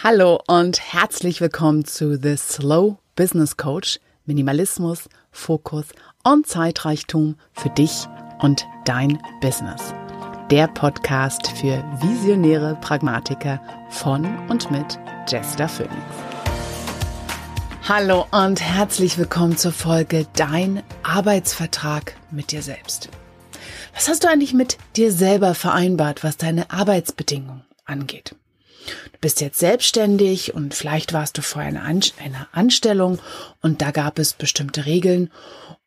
Hallo und herzlich willkommen zu The Slow Business Coach. Minimalismus, Fokus und Zeitreichtum für dich und dein Business. Der Podcast für visionäre Pragmatiker von und mit Jester Phoenix. Hallo und herzlich willkommen zur Folge Dein Arbeitsvertrag mit dir selbst. Was hast du eigentlich mit dir selber vereinbart, was deine Arbeitsbedingungen angeht? Du bist jetzt selbstständig und vielleicht warst du vorher in einer Anstellung und da gab es bestimmte Regeln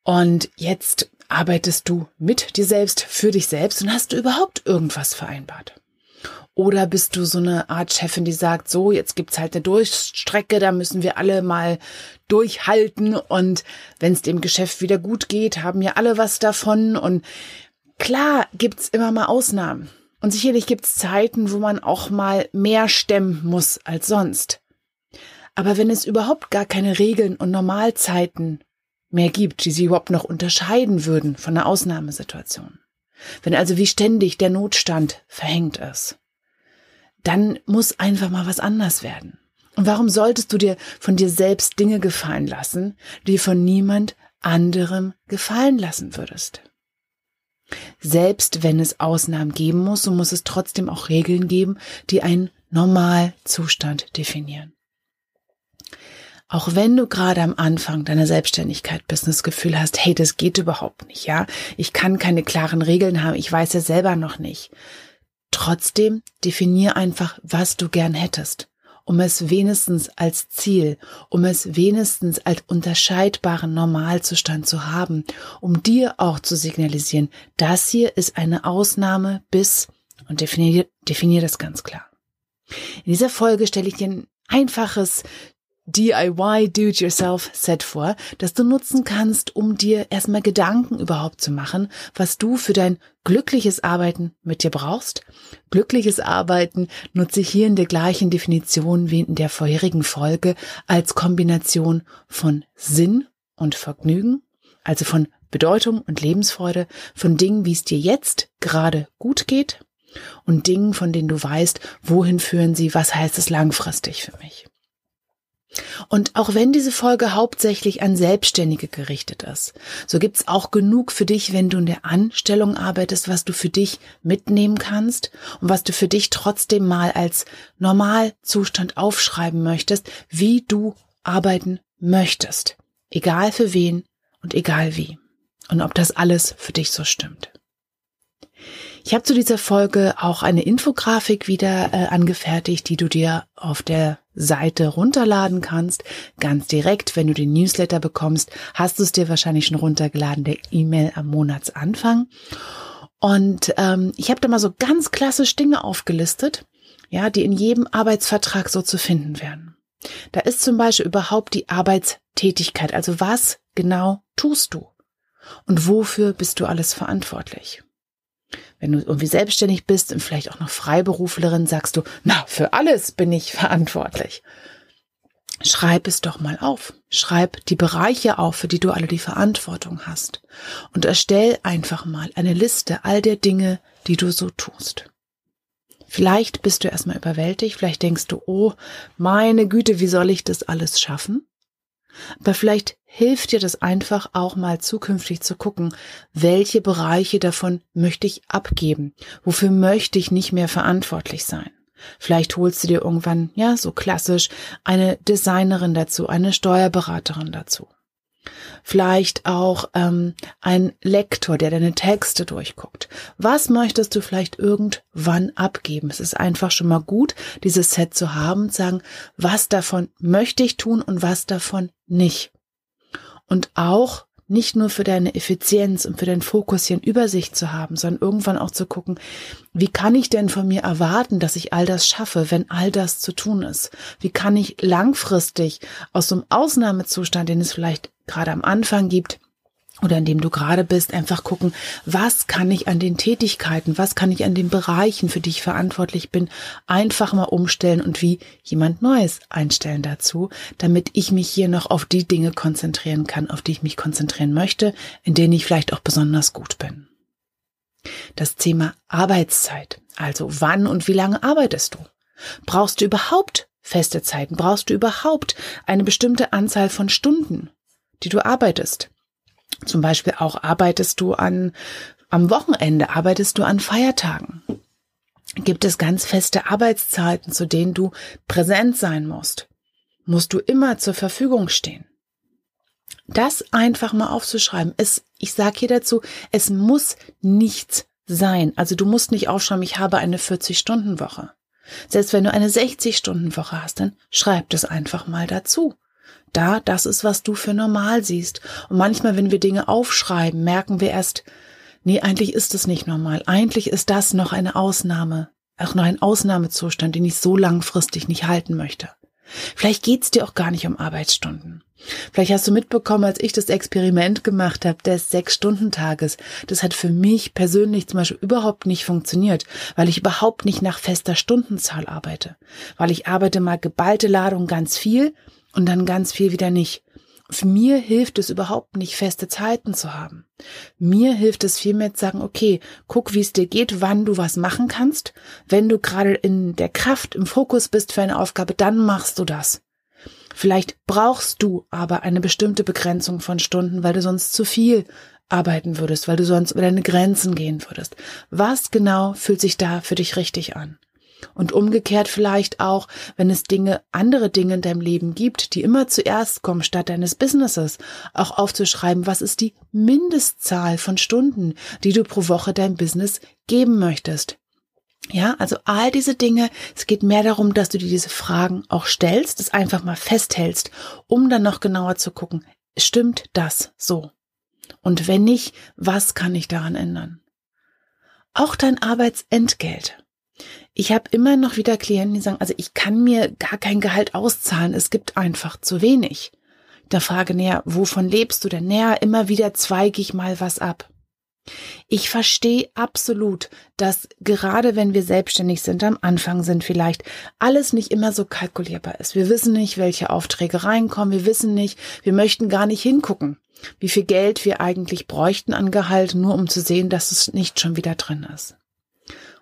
und jetzt arbeitest du mit dir selbst, für dich selbst und hast du überhaupt irgendwas vereinbart? Oder bist du so eine Art Chefin, die sagt, so, jetzt gibt's halt eine Durchstrecke, da müssen wir alle mal durchhalten und wenn es dem Geschäft wieder gut geht, haben ja alle was davon und klar gibt's immer mal Ausnahmen. Und sicherlich gibt's Zeiten, wo man auch mal mehr stemmen muss als sonst. Aber wenn es überhaupt gar keine Regeln und Normalzeiten mehr gibt, die sie überhaupt noch unterscheiden würden von einer Ausnahmesituation, wenn also wie ständig der Notstand verhängt ist, dann muss einfach mal was anders werden. Und warum solltest du dir von dir selbst Dinge gefallen lassen, die von niemand anderem gefallen lassen würdest? Selbst wenn es Ausnahmen geben muss, so muss es trotzdem auch Regeln geben, die einen Normalzustand definieren. Auch wenn du gerade am Anfang deiner Selbstständigkeit bist das Gefühl hast, hey, das geht überhaupt nicht, ja, ich kann keine klaren Regeln haben, ich weiß ja selber noch nicht. Trotzdem definier einfach, was du gern hättest um es wenigstens als Ziel, um es wenigstens als unterscheidbaren Normalzustand zu haben, um dir auch zu signalisieren, das hier ist eine Ausnahme bis und definier, definier das ganz klar. In dieser Folge stelle ich dir ein einfaches DIY Do-it-yourself-Set vor, das du nutzen kannst, um dir erstmal Gedanken überhaupt zu machen, was du für dein glückliches Arbeiten mit dir brauchst. Glückliches Arbeiten nutze ich hier in der gleichen Definition wie in der vorherigen Folge als Kombination von Sinn und Vergnügen, also von Bedeutung und Lebensfreude, von Dingen, wie es dir jetzt gerade gut geht und Dingen, von denen du weißt, wohin führen sie, was heißt es langfristig für mich. Und auch wenn diese Folge hauptsächlich an Selbstständige gerichtet ist, so gibt's auch genug für dich, wenn du in der Anstellung arbeitest, was du für dich mitnehmen kannst und was du für dich trotzdem mal als Normalzustand aufschreiben möchtest, wie du arbeiten möchtest. Egal für wen und egal wie. Und ob das alles für dich so stimmt. Ich habe zu dieser Folge auch eine Infografik wieder äh, angefertigt, die du dir auf der Seite runterladen kannst. Ganz direkt, wenn du den Newsletter bekommst, hast du es dir wahrscheinlich schon runtergeladen, der E-Mail am Monatsanfang. Und ähm, ich habe da mal so ganz klassisch Dinge aufgelistet, ja, die in jedem Arbeitsvertrag so zu finden wären. Da ist zum Beispiel überhaupt die Arbeitstätigkeit, also was genau tust du und wofür bist du alles verantwortlich? Wenn du irgendwie selbstständig bist und vielleicht auch noch Freiberuflerin, sagst du, na, für alles bin ich verantwortlich. Schreib es doch mal auf. Schreib die Bereiche auf, für die du alle die Verantwortung hast. Und erstell einfach mal eine Liste all der Dinge, die du so tust. Vielleicht bist du erstmal überwältigt, vielleicht denkst du, oh, meine Güte, wie soll ich das alles schaffen? Aber vielleicht hilft dir das einfach auch mal zukünftig zu gucken, welche Bereiche davon möchte ich abgeben? Wofür möchte ich nicht mehr verantwortlich sein? Vielleicht holst du dir irgendwann, ja, so klassisch, eine Designerin dazu, eine Steuerberaterin dazu. Vielleicht auch ähm, ein Lektor, der deine Texte durchguckt. Was möchtest du vielleicht irgendwann abgeben? Es ist einfach schon mal gut, dieses Set zu haben und sagen, was davon möchte ich tun und was davon nicht. Und auch nicht nur für deine Effizienz und für deinen Fokus hier in Übersicht zu haben, sondern irgendwann auch zu gucken, wie kann ich denn von mir erwarten, dass ich all das schaffe, wenn all das zu tun ist? Wie kann ich langfristig aus so einem Ausnahmezustand, den es vielleicht gerade am Anfang gibt, oder in dem du gerade bist, einfach gucken, was kann ich an den Tätigkeiten, was kann ich an den Bereichen, für die ich verantwortlich bin, einfach mal umstellen und wie jemand Neues einstellen dazu, damit ich mich hier noch auf die Dinge konzentrieren kann, auf die ich mich konzentrieren möchte, in denen ich vielleicht auch besonders gut bin. Das Thema Arbeitszeit, also wann und wie lange arbeitest du? Brauchst du überhaupt feste Zeiten? Brauchst du überhaupt eine bestimmte Anzahl von Stunden, die du arbeitest? Zum Beispiel auch arbeitest du an, am Wochenende, arbeitest du an Feiertagen? Gibt es ganz feste Arbeitszeiten, zu denen du präsent sein musst? Musst du immer zur Verfügung stehen? Das einfach mal aufzuschreiben. Es, ich sage hier dazu, es muss nichts sein. Also du musst nicht aufschreiben, ich habe eine 40-Stunden-Woche. Selbst wenn du eine 60-Stunden-Woche hast, dann schreib das einfach mal dazu. Da, das ist, was du für normal siehst. Und manchmal, wenn wir Dinge aufschreiben, merken wir erst, nee, eigentlich ist es nicht normal. Eigentlich ist das noch eine Ausnahme, auch noch ein Ausnahmezustand, den ich so langfristig nicht halten möchte. Vielleicht geht's dir auch gar nicht um Arbeitsstunden. Vielleicht hast du mitbekommen, als ich das Experiment gemacht habe des Sechs-Stunden-Tages. Das hat für mich persönlich zum Beispiel überhaupt nicht funktioniert, weil ich überhaupt nicht nach fester Stundenzahl arbeite. Weil ich arbeite mal geballte Ladung ganz viel und dann ganz viel wieder nicht. Mir hilft es überhaupt nicht, feste Zeiten zu haben. Mir hilft es vielmehr zu sagen, okay, guck, wie es dir geht, wann du was machen kannst. Wenn du gerade in der Kraft, im Fokus bist für eine Aufgabe, dann machst du das. Vielleicht brauchst du aber eine bestimmte Begrenzung von Stunden, weil du sonst zu viel arbeiten würdest, weil du sonst über deine Grenzen gehen würdest. Was genau fühlt sich da für dich richtig an? Und umgekehrt vielleicht auch, wenn es Dinge, andere Dinge in deinem Leben gibt, die immer zuerst kommen statt deines Businesses, auch aufzuschreiben, was ist die Mindestzahl von Stunden, die du pro Woche deinem Business geben möchtest. Ja, also all diese Dinge, es geht mehr darum, dass du dir diese Fragen auch stellst, das einfach mal festhältst, um dann noch genauer zu gucken, stimmt das so? Und wenn nicht, was kann ich daran ändern? Auch dein Arbeitsentgelt. Ich habe immer noch wieder Klienten, die sagen, also ich kann mir gar kein Gehalt auszahlen, es gibt einfach zu wenig. Da frage näher, wovon lebst du denn? Näher, immer wieder zweige ich mal was ab. Ich verstehe absolut, dass gerade wenn wir selbstständig sind, am Anfang sind vielleicht, alles nicht immer so kalkulierbar ist. Wir wissen nicht, welche Aufträge reinkommen, wir wissen nicht, wir möchten gar nicht hingucken, wie viel Geld wir eigentlich bräuchten an Gehalt, nur um zu sehen, dass es nicht schon wieder drin ist.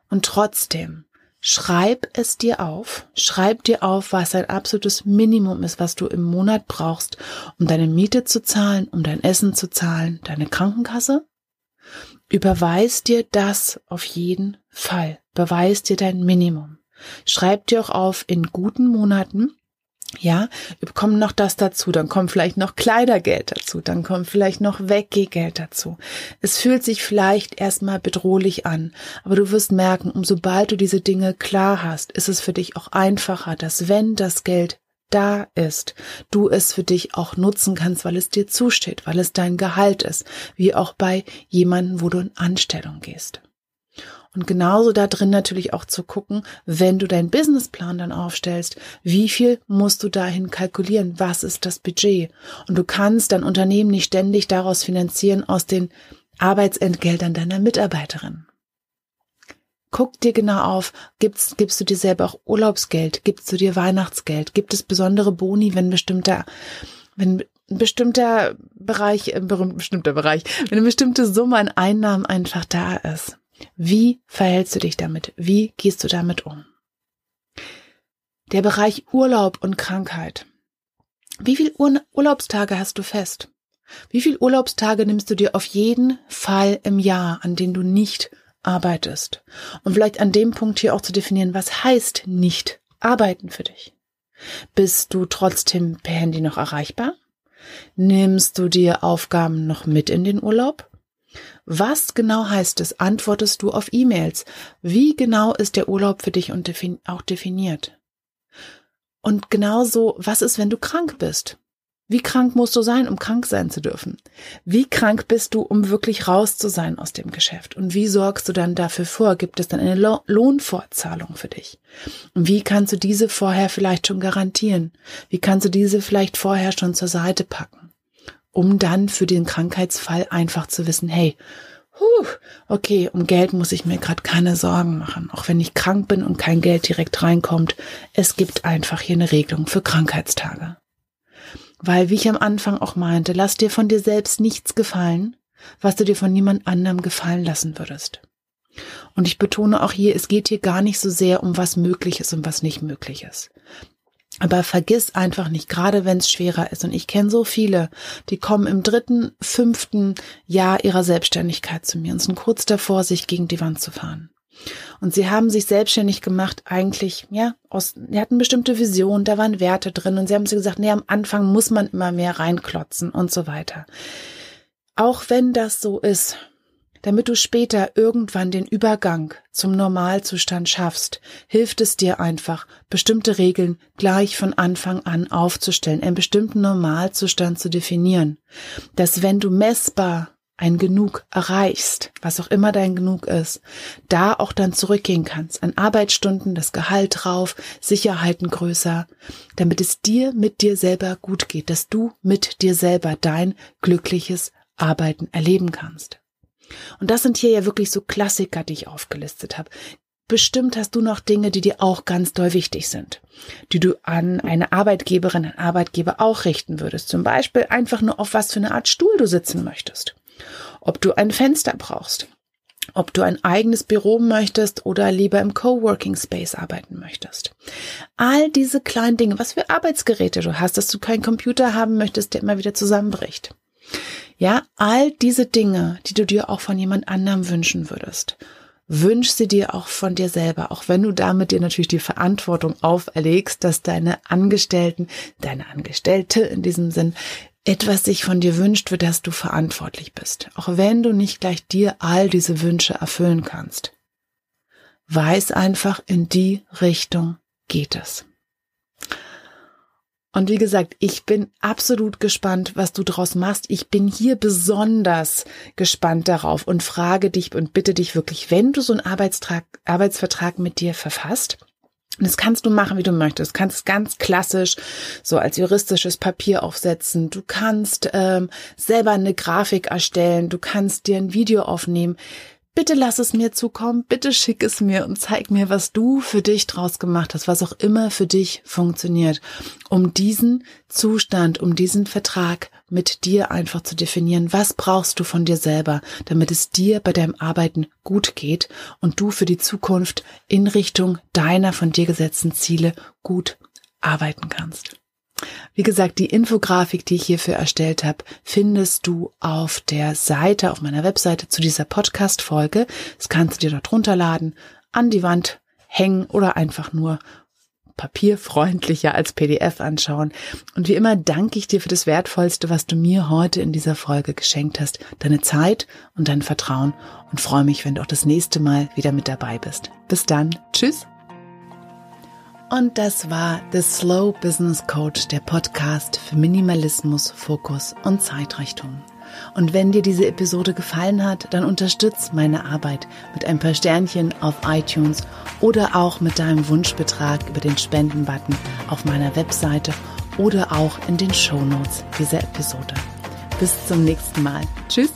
Und trotzdem, schreib es dir auf, schreib dir auf, was ein absolutes Minimum ist, was du im Monat brauchst, um deine Miete zu zahlen, um dein Essen zu zahlen, deine Krankenkasse. Überweis dir das auf jeden Fall. Beweis dir dein Minimum. Schreib dir auch auf in guten Monaten, ja, kommt noch das dazu, dann kommt vielleicht noch Kleidergeld dazu, dann kommt vielleicht noch Weggehgeld dazu. Es fühlt sich vielleicht erstmal bedrohlich an, aber du wirst merken, umso bald du diese Dinge klar hast, ist es für dich auch einfacher, dass wenn das Geld da ist, du es für dich auch nutzen kannst, weil es dir zusteht, weil es dein Gehalt ist, wie auch bei jemandem, wo du in Anstellung gehst. Und genauso da drin natürlich auch zu gucken, wenn du deinen Businessplan dann aufstellst, wie viel musst du dahin kalkulieren? Was ist das Budget? Und du kannst dein Unternehmen nicht ständig daraus finanzieren aus den Arbeitsentgeltern deiner Mitarbeiterin. Guck dir genau auf, gibst, gibst du dir selber auch Urlaubsgeld, gibst du dir Weihnachtsgeld, gibt es besondere Boni, wenn bestimmter, wenn ein bestimmter Bereich, ein bestimmter Bereich, wenn eine bestimmte Summe an Einnahmen einfach da ist. Wie verhältst du dich damit? Wie gehst du damit um? Der Bereich Urlaub und Krankheit. Wie viel Ur Urlaubstage hast du fest? Wie viel Urlaubstage nimmst du dir auf jeden Fall im Jahr, an denen du nicht arbeitest? Und vielleicht an dem Punkt hier auch zu definieren, was heißt nicht arbeiten für dich? Bist du trotzdem per Handy noch erreichbar? Nimmst du dir Aufgaben noch mit in den Urlaub? Was genau heißt es? Antwortest du auf E-Mails? Wie genau ist der Urlaub für dich und auch definiert? Und genauso, was ist, wenn du krank bist? Wie krank musst du sein, um krank sein zu dürfen? Wie krank bist du, um wirklich raus zu sein aus dem Geschäft? Und wie sorgst du dann dafür vor? Gibt es dann eine Lo Lohnfortzahlung für dich? Und wie kannst du diese vorher vielleicht schon garantieren? Wie kannst du diese vielleicht vorher schon zur Seite packen? Um dann für den Krankheitsfall einfach zu wissen, hey, huh, okay, um Geld muss ich mir gerade keine Sorgen machen, auch wenn ich krank bin und kein Geld direkt reinkommt. Es gibt einfach hier eine Regelung für Krankheitstage. Weil, wie ich am Anfang auch meinte, lass dir von dir selbst nichts gefallen, was du dir von niemand anderem gefallen lassen würdest. Und ich betone auch hier, es geht hier gar nicht so sehr um was möglich ist und was nicht möglich ist. Aber vergiss einfach nicht, gerade wenn es schwerer ist. Und ich kenne so viele, die kommen im dritten, fünften Jahr ihrer Selbstständigkeit zu mir und sind kurz davor, sich gegen die Wand zu fahren. Und sie haben sich selbstständig gemacht, eigentlich, ja, aus, sie hatten bestimmte Visionen, da waren Werte drin und sie haben sie gesagt, nee, am Anfang muss man immer mehr reinklotzen und so weiter. Auch wenn das so ist, damit du später irgendwann den Übergang zum Normalzustand schaffst, hilft es dir einfach, bestimmte Regeln gleich von Anfang an aufzustellen, einen bestimmten Normalzustand zu definieren, dass wenn du messbar ein Genug erreichst, was auch immer dein Genug ist, da auch dann zurückgehen kannst, an Arbeitsstunden, das Gehalt drauf, Sicherheiten größer, damit es dir mit dir selber gut geht, dass du mit dir selber dein glückliches Arbeiten erleben kannst. Und das sind hier ja wirklich so Klassiker, die ich aufgelistet habe. Bestimmt hast du noch Dinge, die dir auch ganz doll wichtig sind, die du an eine Arbeitgeberin, einen Arbeitgeber auch richten würdest. Zum Beispiel einfach nur auf was für eine Art Stuhl du sitzen möchtest. Ob du ein Fenster brauchst. Ob du ein eigenes Büro möchtest oder lieber im Coworking Space arbeiten möchtest. All diese kleinen Dinge, was für Arbeitsgeräte du hast, dass du keinen Computer haben möchtest, der immer wieder zusammenbricht. Ja, all diese Dinge, die du dir auch von jemand anderem wünschen würdest, wünsch sie dir auch von dir selber, auch wenn du damit dir natürlich die Verantwortung auferlegst, dass deine Angestellten, deine Angestellte in diesem Sinn, etwas sich von dir wünscht, für das du verantwortlich bist, auch wenn du nicht gleich dir all diese Wünsche erfüllen kannst. Weiß einfach, in die Richtung geht es. Und wie gesagt, ich bin absolut gespannt, was du draus machst. Ich bin hier besonders gespannt darauf und frage dich und bitte dich wirklich, wenn du so einen Arbeitstrag, Arbeitsvertrag mit dir verfasst, und das kannst du machen, wie du möchtest. Du kannst ganz klassisch so als juristisches Papier aufsetzen. Du kannst ähm, selber eine Grafik erstellen. Du kannst dir ein Video aufnehmen. Bitte lass es mir zukommen, bitte schick es mir und zeig mir, was du für dich draus gemacht hast, was auch immer für dich funktioniert, um diesen Zustand, um diesen Vertrag mit dir einfach zu definieren. Was brauchst du von dir selber, damit es dir bei deinem Arbeiten gut geht und du für die Zukunft in Richtung deiner von dir gesetzten Ziele gut arbeiten kannst. Wie gesagt, die Infografik, die ich hierfür erstellt habe, findest du auf der Seite, auf meiner Webseite zu dieser Podcast-Folge. Das kannst du dir dort runterladen, an die Wand hängen oder einfach nur papierfreundlicher als PDF anschauen. Und wie immer danke ich dir für das Wertvollste, was du mir heute in dieser Folge geschenkt hast, deine Zeit und dein Vertrauen und freue mich, wenn du auch das nächste Mal wieder mit dabei bist. Bis dann. Tschüss. Und das war The Slow Business Coach, der Podcast für Minimalismus, Fokus und Zeitrichtung. Und wenn dir diese Episode gefallen hat, dann unterstütz meine Arbeit mit ein paar Sternchen auf iTunes oder auch mit deinem Wunschbetrag über den Spendenbutton auf meiner Webseite oder auch in den Show Notes dieser Episode. Bis zum nächsten Mal. Tschüss.